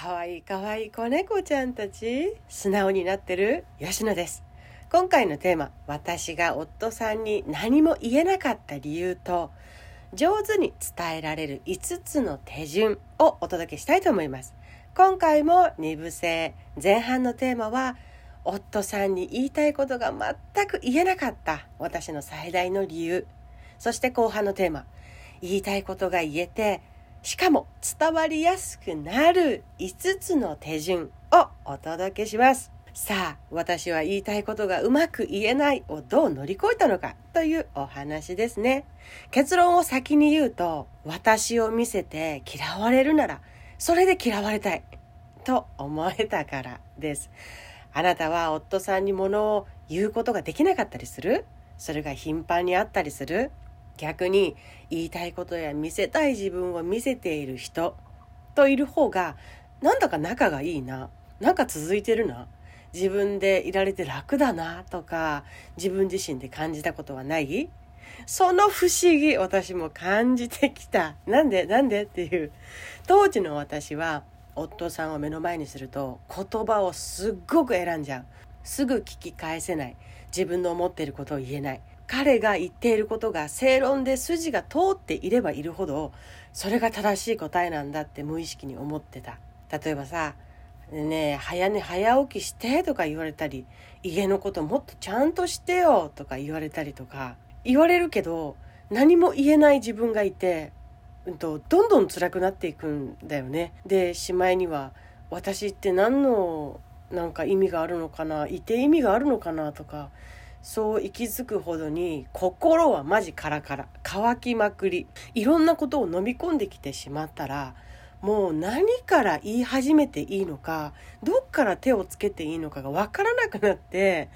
かわいいかわいい子猫ちゃんたち素直になってる吉野です。今回のテーマ私が夫さんに何も言えなかった理由と上手に伝えられる5つの手順をお届けしたいと思います。今回も2部制前半のテーマは夫さんに言いたいことが全く言えなかった私の最大の理由。そして後半のテーマ言いたいことが言えてしかも伝わりやすくなる5つの手順をお届けします。さあ私は言いたいことがうまく言えないをどう乗り越えたのかというお話ですね。結論を先に言うと私を見せて嫌われるならそれで嫌われたいと思えたからです。あなたは夫さんに物を言うことができなかったりする？それが頻繁にあったりする？逆に言いたいことや見せたい自分を見せている人といる方がなんだか仲がいいな。なんか続いてるな。自分でいられて楽だな。とか自分自身で感じたことはない。その不思議私も感じてきた。なんでなんでっていう。当時の私は夫さんを目の前にすると言葉をすっごく選んじゃう。すぐ聞き返せない。自分の思っていることを言えない。彼が言っていることが正論で筋が通っていればいるほどそれが正しい答えなんだって無意識に思ってた例えばさ「ねえ早寝早起きして」とか言われたり「家のこともっとちゃんとしてよ」とか言われたりとか言われるけど何も言えない自分がいて、うんと、どんどん辛くなっていくんだよね。でしまいには「私って何のなんか意味があるのかないて意味があるのかな」とかそう息づくほどに心はマジカラカラ乾きまくり。いろんなことを飲み込んできてしまったらもう何から言い始めていいのかどっから手をつけていいのかが分からなくなって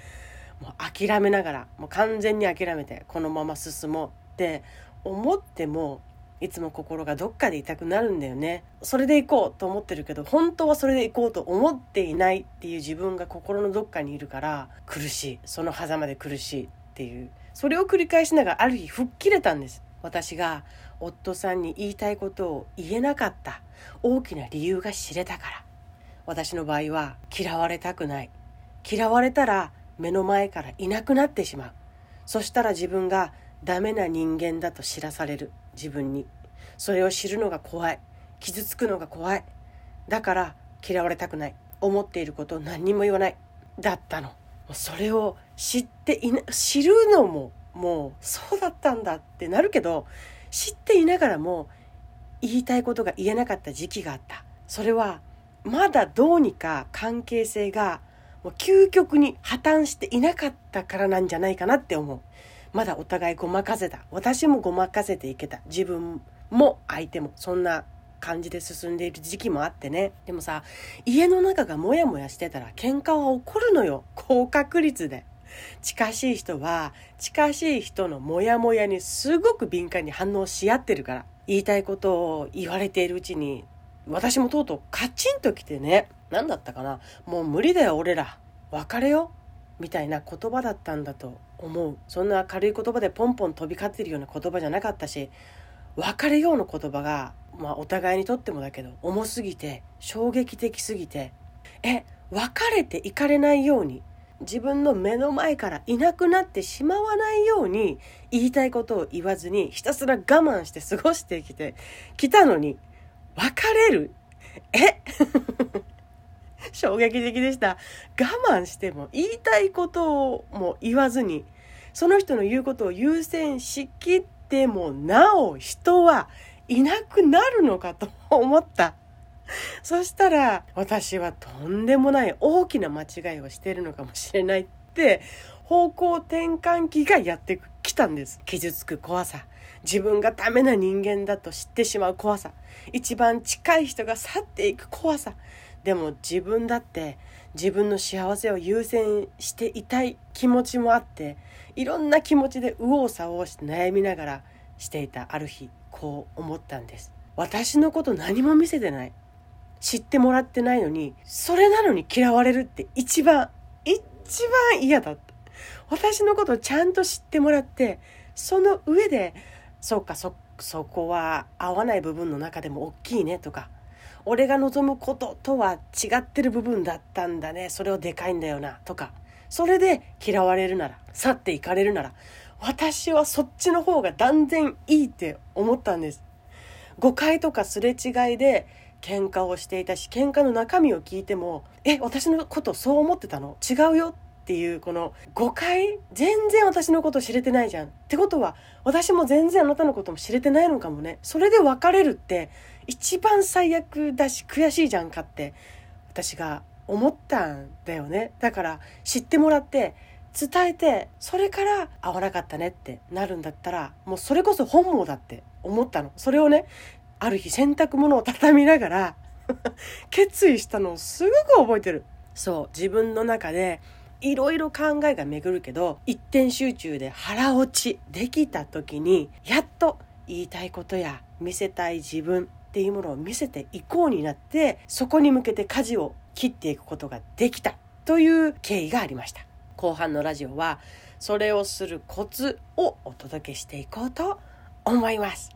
もう諦めながらもう完全に諦めてこのまま進もうって思ってもいつも心がどっかで痛くなるんだよね。それで行こうと思ってるけど本当はそれで行こうと思っていないっていう自分が心のどっかにいるから苦しい。その狭間で苦しいっていう。それを繰り返しながらある日吹っ切れたんです。私が夫さんに言いたいことを言えなかった。大きな理由が知れたから。私の場合は嫌われたくない。嫌われたら目の前からいなくなってしまう。そしたら自分がダメな人間だと知らされる。自分に。それを知るのが怖い。傷つくのが怖い。だから嫌われたくない。思っていることを何にも言わない。だったの。それを知っていな知るのももうそうだったんだってなるけど知っていながらも言いたいことが言えなかった時期があった。それはまだどうにか関係性がもう究極に破綻していなかったからなんじゃないかなって思う。まだお互いごまかせた。私もごまかせていけた。自分も相手もそんな感じで進んでいる時期もあってね。でもさ家の中がモヤモヤしてたら喧嘩は起こるのよ。高確率で。近しい人は近しい人のモヤモヤにすごく敏感に反応し合ってるから。言いたいことを言われているうちに私もとうとうカチンときてね。何だったかな。もう無理だよ俺ら。別れよみたいな言葉だったんだと思う。そんな軽い言葉でポンポン飛び交ってるような言葉じゃなかったし別れようの言葉が、まあ、お互いにとってもだけど重すぎて衝撃的すぎてえ別れていかれないように自分の目の前からいなくなってしまわないように言いたいことを言わずにひたすら我慢して過ごしてきてきたのに別れる？え？衝撃的でした。我慢しても言いたいことをも言わずに、その人の言うことを優先しきってもなお人はいなくなるのかと思った。そしたら私はとんでもない大きな間違いをしているのかもしれないって方向転換期がやってきたんです。傷つく怖さ。自分がダメな人間だと知ってしまう怖さ。一番近い人が去っていく怖さ。でも自分だって自分の幸せを優先していたい気持ちもあっていろんな気持ちで右往左往して悩みながらしていたある日こう思ったんです。私のこと何も見せてない。知ってもらってないのにそれなのに嫌われるって一番一番嫌だった。私のことをちゃんと知ってもらってその上でそうかそそこは合わない部分の中でも大きいねとか俺が望むこととは違ってる部分だったんだね。それをでかいんだよな。とか。それで嫌われるなら。去っていかれるなら。私はそっちの方が断然いいって思ったんです。誤解とかすれ違いで喧嘩をしていたし喧嘩の中身を聞いても「え私のことそう思ってたの？違うよ」っていうこの誤解全然私のこと知れてないじゃん。ってことは私も全然あなたのことも知れてないのかもね。それで別れるって一番最悪だし悔しいじゃんかって私が思ったんだよね。だから知ってもらって伝えてそれから合わなかったねってなるんだったらもうそれこそ本望だって思ったの。それをねある日洗濯物を畳みながら 決意したのをすごく覚えてる。そう自分の中でいろいろ考えが巡るけど一点集中で腹落ちできた時にやっと言いたいことや見せたい自分っていうものを見せていこうになってそこに向けて舵を切っていくことができたという経緯がありました。後半のラジオはそれをするコツをお届けしていこうと思います。